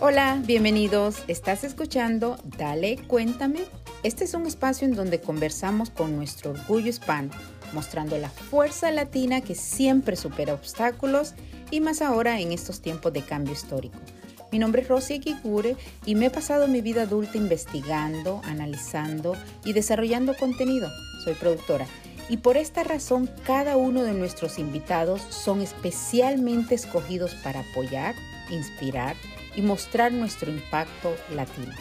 Hola, bienvenidos. ¿Estás escuchando Dale, cuéntame? Este es un espacio en donde conversamos con nuestro orgullo hispano, mostrando la fuerza latina que siempre supera obstáculos y más ahora en estos tiempos de cambio histórico. Mi nombre es Rosy Kikure y me he pasado mi vida adulta investigando, analizando y desarrollando contenido. Soy productora y por esta razón cada uno de nuestros invitados son especialmente escogidos para apoyar, inspirar, y mostrar nuestro impacto latino.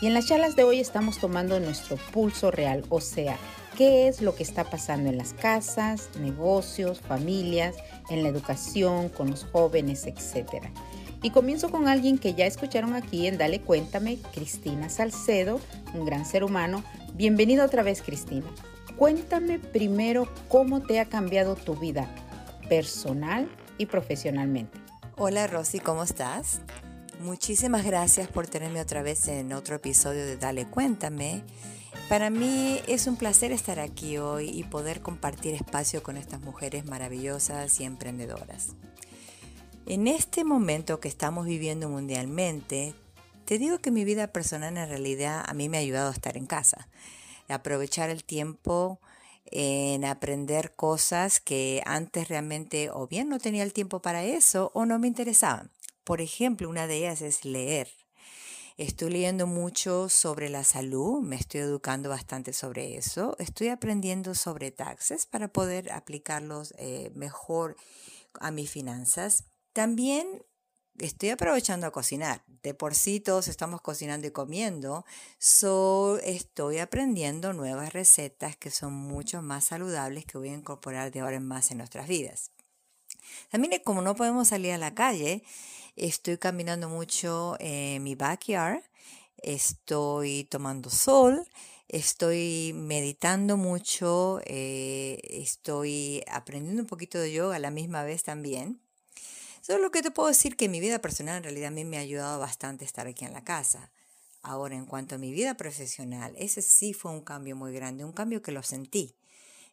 Y en las charlas de hoy estamos tomando nuestro pulso real, o sea, qué es lo que está pasando en las casas, negocios, familias, en la educación, con los jóvenes, etc. Y comienzo con alguien que ya escucharon aquí en Dale Cuéntame, Cristina Salcedo, un gran ser humano. Bienvenido otra vez, Cristina. Cuéntame primero cómo te ha cambiado tu vida personal y profesionalmente. Hola Rosy, ¿cómo estás? Muchísimas gracias por tenerme otra vez en otro episodio de Dale Cuéntame. Para mí es un placer estar aquí hoy y poder compartir espacio con estas mujeres maravillosas y emprendedoras. En este momento que estamos viviendo mundialmente, te digo que mi vida personal en realidad a mí me ha ayudado a estar en casa, aprovechar el tiempo en aprender cosas que antes realmente o bien no tenía el tiempo para eso o no me interesaban. Por ejemplo, una de ellas es leer. Estoy leyendo mucho sobre la salud, me estoy educando bastante sobre eso, estoy aprendiendo sobre taxes para poder aplicarlos eh, mejor a mis finanzas. También estoy aprovechando a cocinar. De por sí todos estamos cocinando y comiendo. So estoy aprendiendo nuevas recetas que son mucho más saludables que voy a incorporar de ahora en más en nuestras vidas. También como no podemos salir a la calle, estoy caminando mucho en mi backyard. Estoy tomando sol. Estoy meditando mucho, eh, estoy aprendiendo un poquito de yoga a la misma vez también. Solo lo que te puedo decir que mi vida personal en realidad a mí me ha ayudado bastante estar aquí en la casa. Ahora, en cuanto a mi vida profesional, ese sí fue un cambio muy grande, un cambio que lo sentí,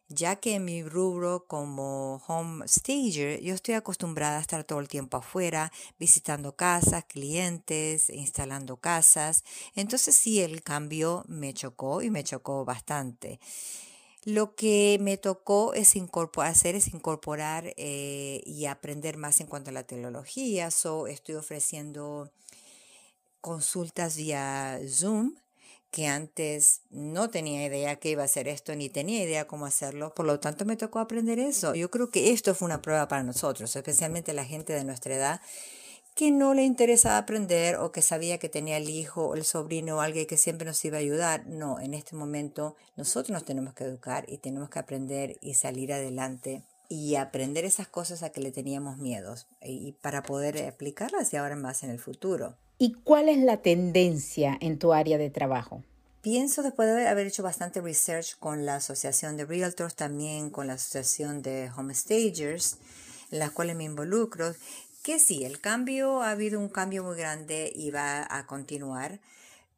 ya que en mi rubro como home stager yo estoy acostumbrada a estar todo el tiempo afuera, visitando casas, clientes, instalando casas. Entonces sí, el cambio me chocó y me chocó bastante. Lo que me tocó es hacer es incorporar eh, y aprender más en cuanto a la tecnología. So, estoy ofreciendo consultas vía Zoom que antes no tenía idea que iba a hacer esto, ni tenía idea cómo hacerlo, por lo tanto me tocó aprender eso. Yo creo que esto fue una prueba para nosotros, especialmente la gente de nuestra edad, que no le interesaba aprender o que sabía que tenía el hijo o el sobrino o alguien que siempre nos iba a ayudar. No, en este momento nosotros nos tenemos que educar y tenemos que aprender y salir adelante y aprender esas cosas a que le teníamos miedos y para poder aplicarlas y ahora más en el futuro. ¿Y cuál es la tendencia en tu área de trabajo? Pienso después de haber hecho bastante research con la Asociación de Realtors, también con la Asociación de Homestagers, en las cuales me involucro, que sí, el cambio, ha habido un cambio muy grande y va a continuar,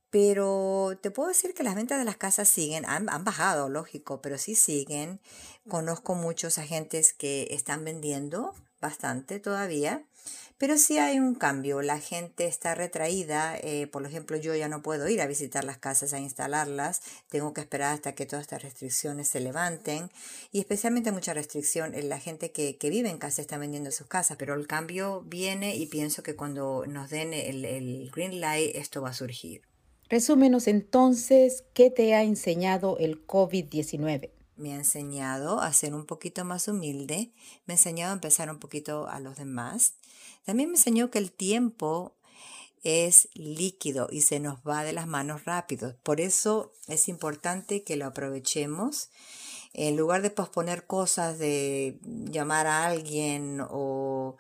pero te puedo decir que las ventas de las casas siguen, han, bajado, lógico, pero sí siguen. Conozco muchos agentes que están vendiendo bastante todavía pero sí hay un cambio, la gente está retraída, eh, por ejemplo yo ya no puedo ir a visitar las casas a instalarlas, tengo que esperar hasta que todas estas restricciones se levanten y especialmente mucha restricción en la gente que, vive en casa está vendiendo sus casas, pero el cambio viene y pienso que cuando nos den el, el green light esto va a surgir. Resúmenos entonces, ¿qué te ha enseñado el COVID-19? me ha enseñado a ser un poquito más humilde, me ha enseñado a empezar un poquito a los demás, también me enseñó que el tiempo es líquido y se nos va de las manos rápido. Por eso es importante que lo aprovechemos. En lugar de posponer cosas, de llamar a alguien o,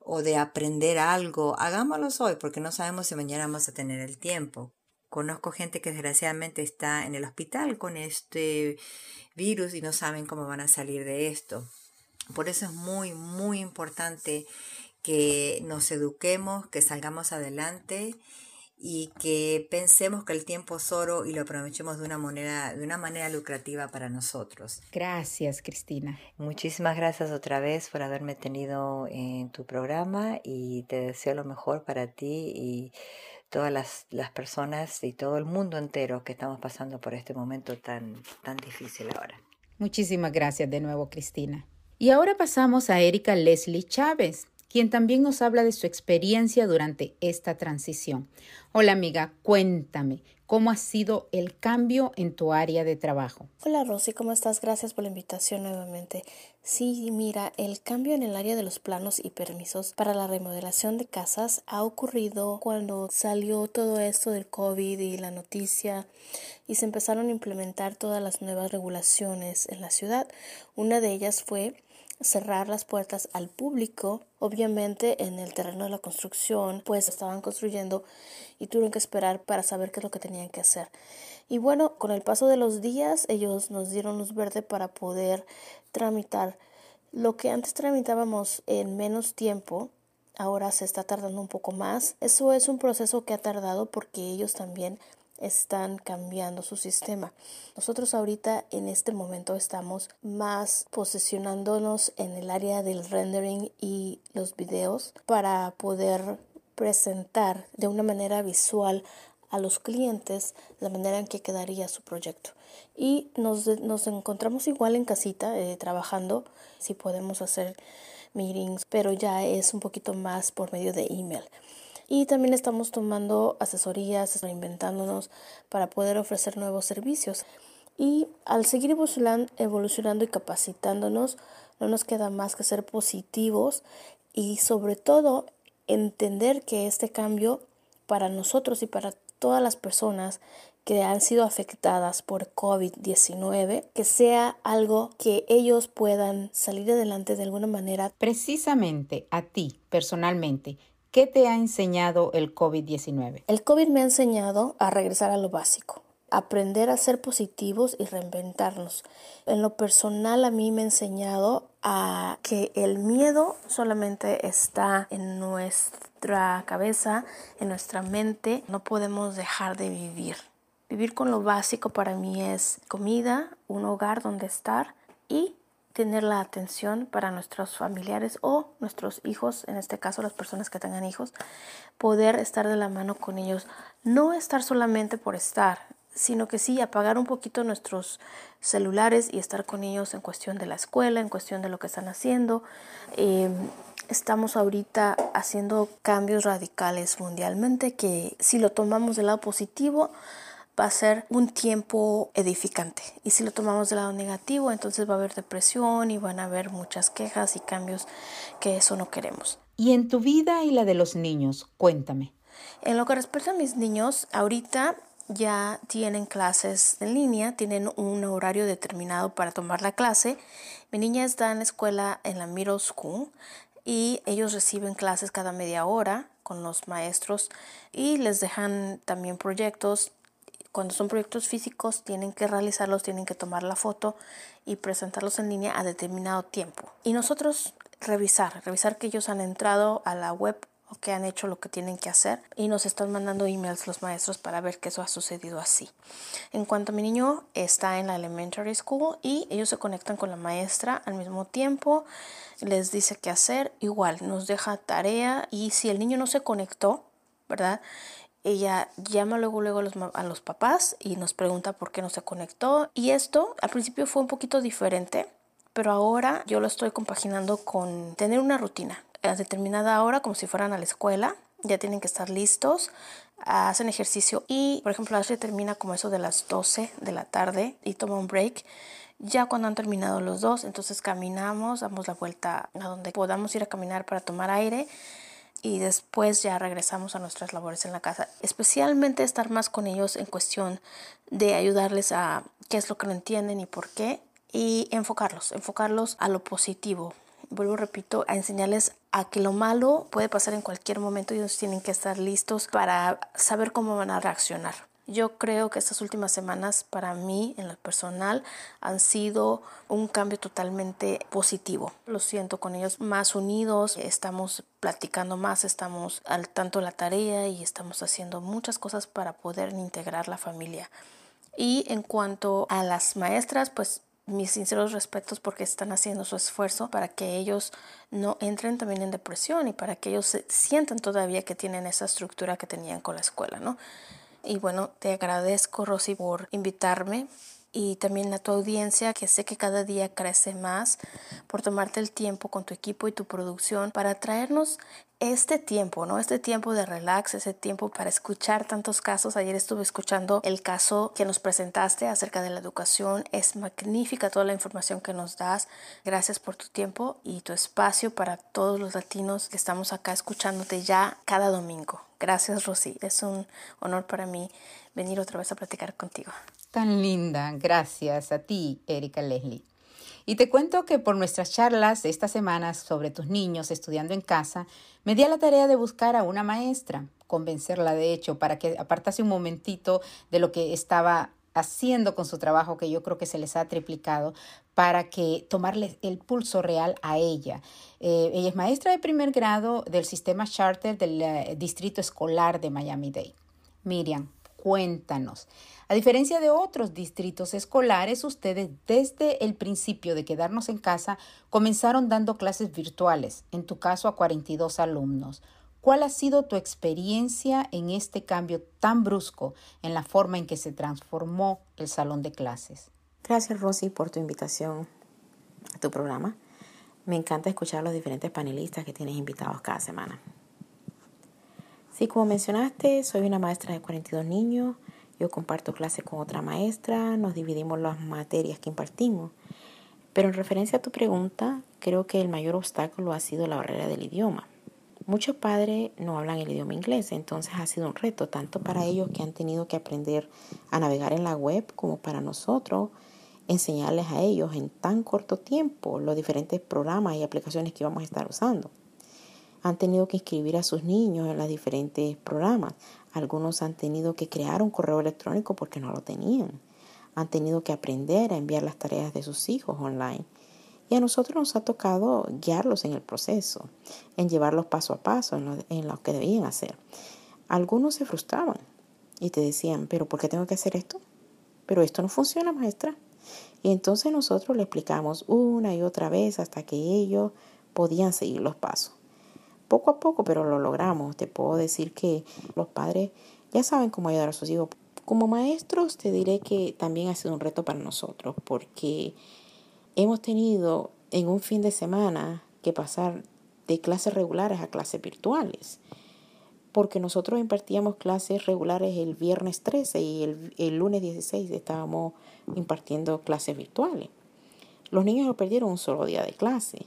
o de aprender algo, hagámoslo hoy porque no sabemos si mañana vamos a tener el tiempo. Conozco gente que desgraciadamente está en el hospital con este virus y no saben cómo van a salir de esto. Por eso es muy, muy importante que nos eduquemos, que salgamos adelante y que pensemos que el tiempo es oro y lo aprovechemos de una manera, de una manera lucrativa para nosotros. Gracias, Cristina. Muchísimas gracias otra vez por haberme tenido en tu programa y te deseo lo mejor para ti y todas las, las personas y todo el mundo entero que estamos pasando por este momento tan, tan difícil ahora. Muchísimas gracias de nuevo, Cristina. Y ahora pasamos a Erika Leslie Chávez, quien también nos habla de su experiencia durante esta transición. Hola amiga, cuéntame, ¿cómo ha sido el cambio en tu área de trabajo? Hola Rosy, ¿cómo estás? Gracias por la invitación nuevamente. Sí, mira, el cambio en el área de los planos y permisos para la remodelación de casas ha ocurrido cuando salió todo esto del COVID y la noticia y se empezaron a implementar todas las nuevas regulaciones en la ciudad. Una de ellas fue cerrar las puertas al público. Obviamente en el terreno de la construcción pues estaban construyendo y tuvieron que esperar para saber qué es lo que tenían que hacer. Y bueno, con el paso de los días ellos nos dieron luz verde para poder tramitar lo que antes tramitábamos en menos tiempo. Ahora se está tardando un poco más. Eso es un proceso que ha tardado porque ellos también están cambiando su sistema. Nosotros ahorita en este momento estamos más posicionándonos en el área del rendering y los videos para poder presentar de una manera visual a los clientes la manera en que quedaría su proyecto. Y nos, nos encontramos igual en casita eh, trabajando, si podemos hacer meetings, pero ya es un poquito más por medio de email y también estamos tomando asesorías, reinventándonos para poder ofrecer nuevos servicios. Y al seguir evolucionando y capacitándonos, no nos queda más que ser positivos y sobre todo entender que este cambio para nosotros y para todas las personas que han sido afectadas por COVID-19, que sea algo que ellos puedan salir adelante de alguna manera. Precisamente a ti, personalmente, ¿Qué te ha enseñado el COVID-19? El COVID me ha enseñado a regresar a lo básico, aprender a ser positivos y reinventarnos. En lo personal a mí me ha enseñado a que el miedo solamente está en nuestra cabeza, en nuestra mente. No podemos dejar de vivir. Vivir con lo básico para mí es comida, un hogar donde estar y tener la atención para nuestros familiares o nuestros hijos, en este caso las personas que tengan hijos, poder estar de la mano con ellos, no estar solamente por estar, sino que sí apagar un poquito nuestros celulares y estar con ellos en cuestión de la escuela, en cuestión de lo que están haciendo. Em, estamos ahorita haciendo cambios radicales mundialmente que si lo tomamos del lado positivo, va a ser un tiempo edificante. Y si lo tomamos del lado negativo, entonces va a haber depresión y van a haber muchas quejas y cambios que eso no queremos. Y en tu vida y la de los niños, cuéntame. En lo que respecta a mis niños, ahorita ya tienen clases en línea, tienen un horario determinado para tomar la clase. Mi niña está en la escuela en la middle school y ellos reciben clases cada media hora con los maestros y les dejan también proyectos cuando son proyectos físicos tienen que realizarlos, tienen que tomar la foto y presentarlos en línea a determinado tiempo. Y nosotros revisar, revisar que ellos han entrado a la web o que han hecho lo que tienen que hacer y nos están mandando emails los maestros para ver que eso ha sucedido así. En cuanto a mi niño está en la elementary school y ellos se conectan con la maestra al mismo tiempo, les dice qué hacer, igual nos deja tarea y si el niño no se conectó, ¿verdad? Ella llama luego luego a los, papás y nos pregunta por qué no se conectó. Y esto al principio fue un poquito diferente, pero ahora yo lo estoy compaginando con tener una rutina a determinada hora como si fueran a la escuela. Ya tienen que estar listos, hacen ejercicio y, por ejemplo, Ashley termina como eso de las 12 de la tarde y toma un break. Ya cuando han terminado los dos, entonces caminamos, damos la vuelta a donde podamos ir a caminar para tomar aire y después ya regresamos a nuestras labores en la casa. Especialmente estar más con ellos en cuestión de ayudarles a qué es lo que no entienden y por qué y enfocarlos, enfocarlos a lo positivo. Vuelvo, repito, a enseñarles a que lo malo puede pasar en cualquier momento y ellos tienen que estar listos para saber cómo van a reaccionar. Yo creo que estas últimas semanas para mí, en lo personal, han sido un cambio totalmente positivo. Lo siento con ellos más unidos, estamos platicando más, estamos al tanto de la tarea y estamos haciendo muchas cosas para poder integrar la familia. Y en cuanto a las maestras, pues mis sinceros respetos porque están haciendo su esfuerzo para que ellos no entren también en depresión y para que ellos sientan todavía que tienen esa estructura que tenían con la escuela, ¿no? Y bueno, te agradezco, Rosy, por invitarme y también a tu audiencia que sé que cada día crece más por tomarte el tiempo con tu equipo y tu producción para traernos este tiempo, ¿no? Este tiempo de relax, ese tiempo para escuchar tantos casos. Ayer estuve escuchando el caso que nos presentaste acerca de la educación. Es magnífica toda la información que nos das. Gracias por tu tiempo y tu espacio para todos los latinos que estamos acá escuchándote ya cada domingo. Gracias, Rosy. Es un honor para mí venir otra vez a platicar contigo. Tan linda. Gracias a ti, Erika Leslie. Y te cuento que por nuestras charlas estas semanas sobre tus niños estudiando en casa, me di a la tarea de buscar a una maestra, convencerla de hecho, para que apartase un momentito de lo que estaba haciendo con su trabajo, que yo creo que se les ha triplicado, para que tomarle el pulso real a ella. Eh, ella es maestra de primer grado del sistema charter del eh, Distrito Escolar de Miami-Dade. Miriam, cuéntanos. A diferencia de otros distritos escolares, ustedes desde el principio de quedarnos en casa comenzaron dando clases virtuales, en tu caso a 42 alumnos. ¿Cuál ha sido tu experiencia en este cambio tan brusco en la forma en que se transformó el salón de clases? Gracias Rosy por tu invitación a tu programa. Me encanta escuchar a los diferentes panelistas que tienes invitados cada semana. Sí, como mencionaste, soy una maestra de 42 niños. Yo comparto clase con otra maestra, nos dividimos las materias que impartimos. Pero en referencia a tu pregunta, creo que el mayor obstáculo ha sido la barrera del idioma. Muchos padres no hablan el idioma inglés, entonces ha sido un reto tanto para ellos que han tenido que aprender a navegar en la web como para nosotros enseñarles a ellos en tan corto tiempo los diferentes programas y aplicaciones que vamos a estar usando han tenido que inscribir a sus niños en los diferentes programas. Algunos han tenido que crear un correo electrónico porque no lo tenían. Han tenido que aprender a enviar las tareas de sus hijos online. Y a nosotros nos ha tocado guiarlos en el proceso, en llevarlos paso a paso en lo, que debían hacer. Algunos se frustraban y te decían, pero ¿por qué tengo que hacer esto? Pero esto no funciona, maestra. Y entonces nosotros le explicamos una y otra vez hasta que ellos podían seguir los pasos poco a poco, pero lo logramos. Te puedo decir que los padres ya saben cómo ayudar a sus hijos. Como maestros te diré que también ha sido un reto para nosotros porque hemos tenido en un fin de semana que pasar de clases regulares a clases virtuales. Porque nosotros impartíamos clases regulares el viernes 13 y el, el lunes 16 estábamos impartiendo clases virtuales. Los niños no perdieron un solo día de clase.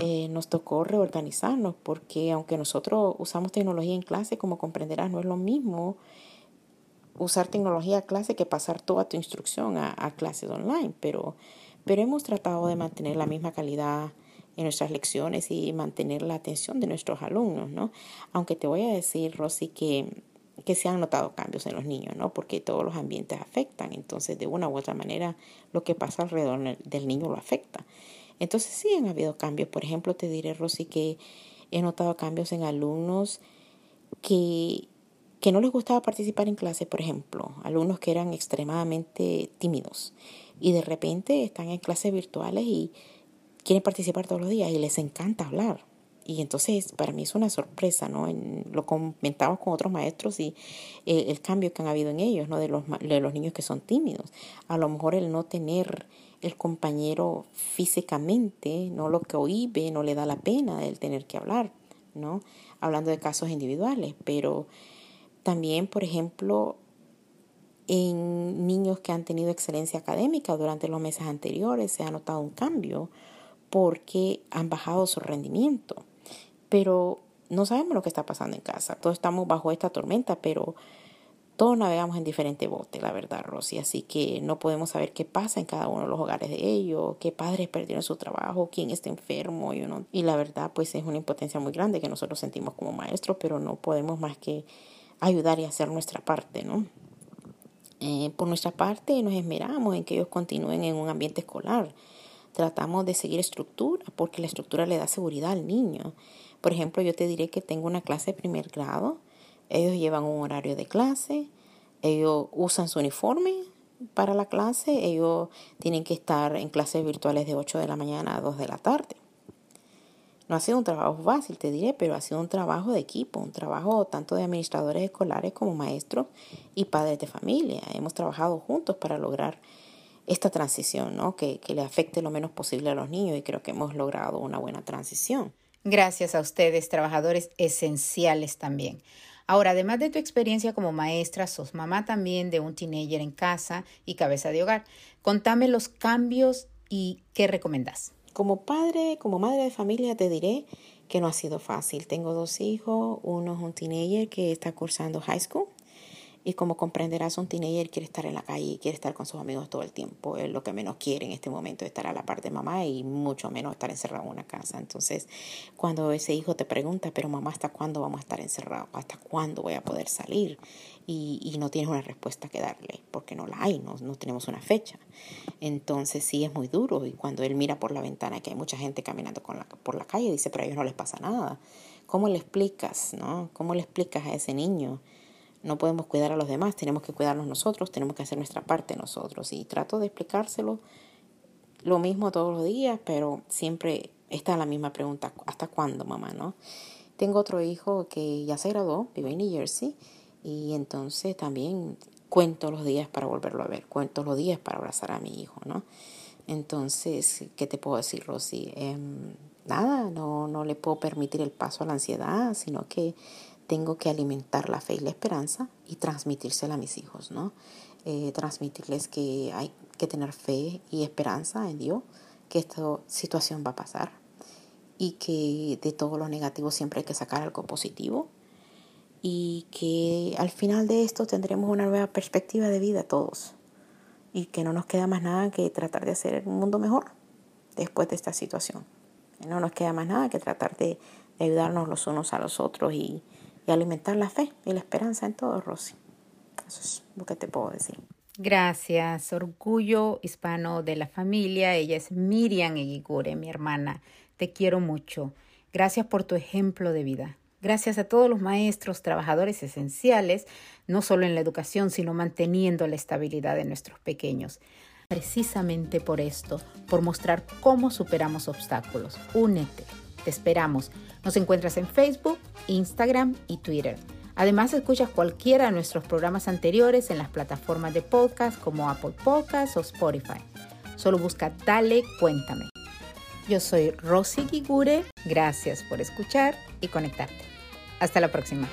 Eh, nos tocó reorganizarnos porque aunque nosotros usamos tecnología en clase, como comprenderás, no es lo mismo usar tecnología a clase que pasar toda tu instrucción a, clases online, pero, pero hemos tratado de mantener la misma calidad en nuestras lecciones y mantener la atención de nuestros alumnos, ¿no? Aunque te voy a decir, Rosy, que, que se han notado cambios en los niños, ¿no? Porque todos los ambientes afectan, entonces de una u otra manera lo que pasa alrededor del niño lo afecta. Entonces sí han habido cambios. Por ejemplo, te diré, Rosy, que he notado cambios en alumnos que, que no les gustaba participar en clase, por ejemplo, alumnos que eran extremadamente tímidos y de repente están en clases virtuales y quieren participar todos los días y les encanta hablar. Y entonces para mí es una sorpresa, ¿no? lo comentamos con otros maestros y el, el, cambio que han habido en ellos, ¿no? De los, de los niños que son tímidos. A lo mejor el no tener el compañero físicamente, no lo que oíbe, no le da la pena el tener que hablar, ¿no? Hablando de casos individuales, pero también, por ejemplo, en niños que han tenido excelencia académica durante los meses anteriores se ha notado un cambio porque han bajado su rendimiento. Pero no sabemos lo que está pasando en casa. Todos estamos bajo esta tormenta, pero todos navegamos en diferentes botes, la verdad, Rosy. Así que no podemos saber qué pasa en cada uno de los hogares de ellos, qué padres perdieron su trabajo, quién está enfermo. y uno Y la verdad, pues es una impotencia muy grande que nosotros sentimos como maestros, pero no podemos más que ayudar y hacer nuestra parte, ¿no? Eh, por nuestra parte, nos esmeramos en que ellos continúen en un ambiente escolar. Tratamos de seguir estructura porque la estructura le da seguridad al niño. Por ejemplo, yo te diré que tengo una clase de primer grado. Ellos llevan un horario de clase. Ellos usan su uniforme para la clase. Ellos tienen que estar en clases virtuales de 8 de la mañana a 2 de la tarde. No ha sido un trabajo fácil, te diré, pero ha sido un trabajo de equipo, un trabajo tanto de administradores escolares como maestros y padres de familia. Hemos trabajado juntos para lograr esta transición, ¿no? que, que le afecte lo menos posible a los niños y creo que hemos logrado una buena transición. Gracias a ustedes, trabajadores esenciales también. Ahora, además de tu experiencia como maestra, sos mamá también de un teenager en casa y cabeza de hogar. Contame los cambios y qué recomendás. Como padre, como madre de familia, te diré que no ha sido fácil. Tengo dos hijos, uno es un teenager que está cursando high school y como comprenderás, un teenager quiere estar en la calle y quiere estar con sus amigos todo el tiempo. Es lo que menos quiere en este momento, estar a la par de mamá y mucho menos estar encerrado en una casa. Entonces, cuando ese hijo te pregunta, pero mamá, ¿hasta cuándo vamos a estar encerrados? ¿Hasta cuándo voy a poder salir? Y, y no tienes una respuesta que darle, porque no la hay, no, no tenemos una fecha. Entonces, sí es muy duro. Y cuando él mira por la ventana que hay mucha gente caminando por la calle, dice, pero a ellos no les pasa nada. ¿Cómo le explicas, no? ¿Cómo le explicas a ese niño? No podemos cuidar a los demás, tenemos que cuidarnos nosotros, tenemos que hacer nuestra parte nosotros. Y trato de explicárselo lo mismo todos los días, pero siempre está la misma pregunta, ¿hasta cuándo, mamá? ¿no? Tengo otro hijo que ya se graduó, vive en New Jersey, y entonces también cuento los días para volverlo a ver, cuento los días para abrazar a mi hijo, ¿no? Entonces, ¿qué te puedo decir, Rosy? Em, nada, no, no le puedo permitir el paso a la ansiedad, sino que tengo que alimentar la fe y la esperanza y transmitírsela a mis hijos, ¿no? Eh, transmitirles que hay que tener fe y esperanza en Dios, que esta situación va a pasar y que de todo lo negativo siempre hay que sacar algo positivo y que al final de esto tendremos una nueva perspectiva de vida todos y que no nos queda más nada que tratar de hacer un mundo mejor después de esta situación. No nos queda más nada que tratar de ayudarnos los unos a los otros y, y alimentar la fe y la esperanza en todo, Rosy. Eso es lo que te puedo decir. Gracias, orgullo hispano de la familia. Ella es Miriam Eguigure, mi hermana. Te quiero mucho. Gracias por tu ejemplo de vida. Gracias a todos los maestros, trabajadores esenciales, no solo en la educación, sino manteniendo la estabilidad de nuestros pequeños. Precisamente por esto, por mostrar cómo superamos obstáculos. Únete. Te esperamos. Nos encuentras en Facebook, Instagram y Twitter. Además, escuchas cualquiera de nuestros programas anteriores en las plataformas de podcast como Apple Podcasts o Spotify. Solo busca Dale, cuéntame. Yo soy Rosy Gigure. Gracias por escuchar y conectarte. Hasta la próxima.